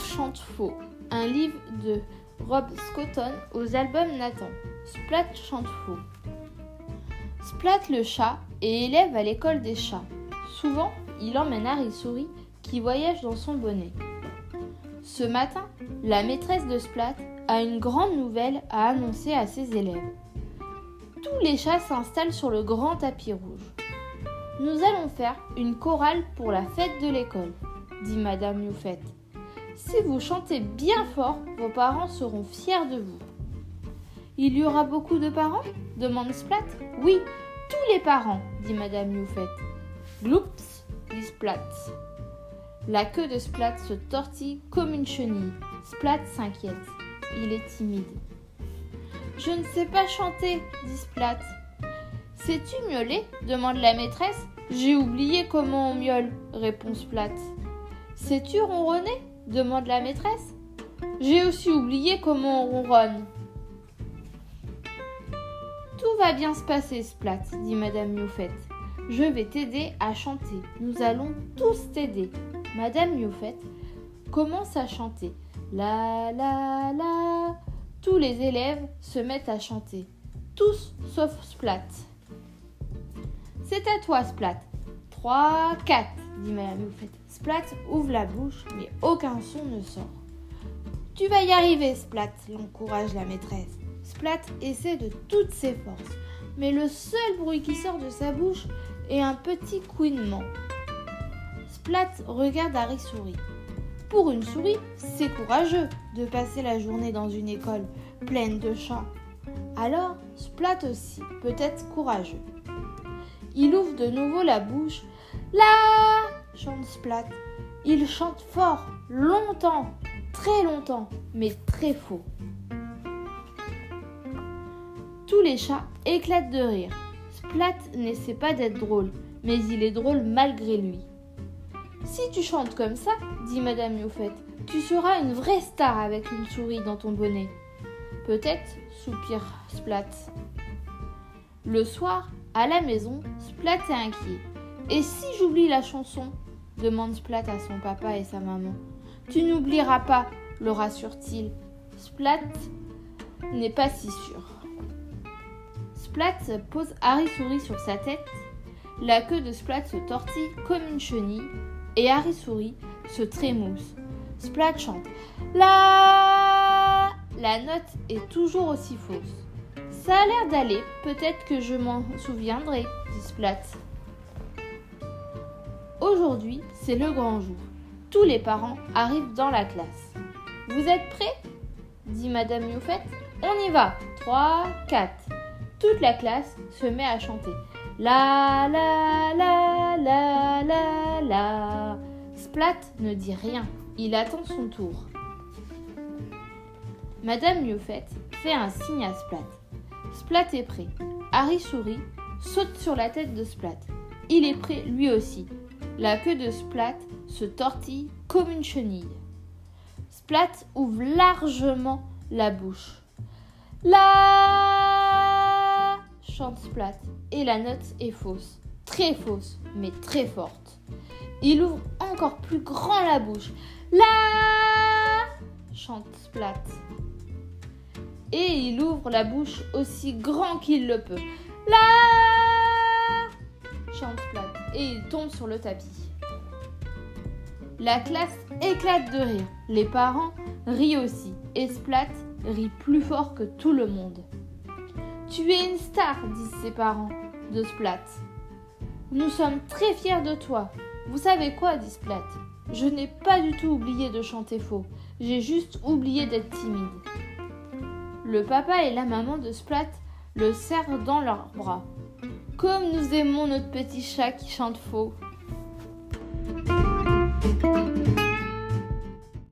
chante faux, un livre de Rob Scotton aux albums Nathan. Splat chante faux. Splat le chat est élève à l'école des chats. Souvent, il emmène Harry Souris qui voyage dans son bonnet. Ce matin, la maîtresse de Splat a une grande nouvelle à annoncer à ses élèves. Tous les chats s'installent sur le grand tapis rouge. Nous allons faire une chorale pour la fête de l'école, dit Madame Youfette. Si vous chantez bien fort, vos parents seront fiers de vous. Il y aura beaucoup de parents demande Splat. Oui, tous les parents, dit Madame Youfette. Gloups, dit Splat. La queue de Splat se tortille comme une chenille. Splat s'inquiète. Il est timide. Je ne sais pas chanter, dit Splat. Sais-tu miauler? demande la maîtresse. J'ai oublié comment on miaule, répond Splat. Sais-tu ronronner? Demande la maîtresse. J'ai aussi oublié comment on ronronne. Tout va bien se passer, Splat, dit Madame Mioufette. Je vais t'aider à chanter. Nous allons tous t'aider. Madame Mioufette commence à chanter. La la la. Tous les élèves se mettent à chanter. Tous sauf Splat. C'est à toi, Splat. 3, 4, dit Madame Mioufette. Splat ouvre la bouche, mais aucun son ne sort. Tu vas y arriver, Splat, l'encourage la maîtresse. Splat essaie de toutes ses forces, mais le seul bruit qui sort de sa bouche est un petit couinement. Splat regarde Harry Souris. Pour une souris, c'est courageux de passer la journée dans une école pleine de chats. Alors, Splat aussi peut être courageux. Il ouvre de nouveau la bouche. Là chante Splat. Il chante fort, longtemps, très longtemps, mais très faux. Tous les chats éclatent de rire. Splat n'essaie pas d'être drôle, mais il est drôle malgré lui. Si tu chantes comme ça, dit Madame Youfette, tu seras une vraie star avec une souris dans ton bonnet. Peut-être, soupire Splat. Le soir, à la maison, Splat est inquiet. Et si j'oublie la chanson demande Splat à son papa et sa maman. Tu n'oublieras pas, le rassure-t-il. Splat n'est pas si sûr. Splat pose Harry Souris sur sa tête. La queue de Splat se tortille comme une chenille et Harry Souris se trémousse. Splat chante. La La note est toujours aussi fausse. Ça a l'air d'aller, peut-être que je m'en souviendrai, dit Splat. Aujourd'hui, c'est le grand jour. Tous les parents arrivent dans la classe. Vous êtes prêts? Dit Madame Youfette. On y va 3, 4. Toute la classe se met à chanter. La la la la la la. Splat ne dit rien. Il attend son tour. Madame Youfette fait un signe à Splat. Splat est prêt. Harry sourit, saute sur la tête de Splat. Il est prêt lui aussi. La queue de Splat se tortille comme une chenille. Splat ouvre largement la bouche. La chante Splat et la note est fausse, très fausse, mais très forte. Il ouvre encore plus grand la bouche. La chante Splat. Et il ouvre la bouche aussi grand qu'il le peut. La chante Splat et il tombe sur le tapis. La classe éclate de rire. Les parents rient aussi. Et Splat rit plus fort que tout le monde. Tu es une star, disent ses parents de Splat. Nous sommes très fiers de toi. Vous savez quoi, dit Splat Je n'ai pas du tout oublié de chanter faux. J'ai juste oublié d'être timide. Le papa et la maman de Splat le serrent dans leurs bras. Comme nous aimons notre petit chat qui chante faux.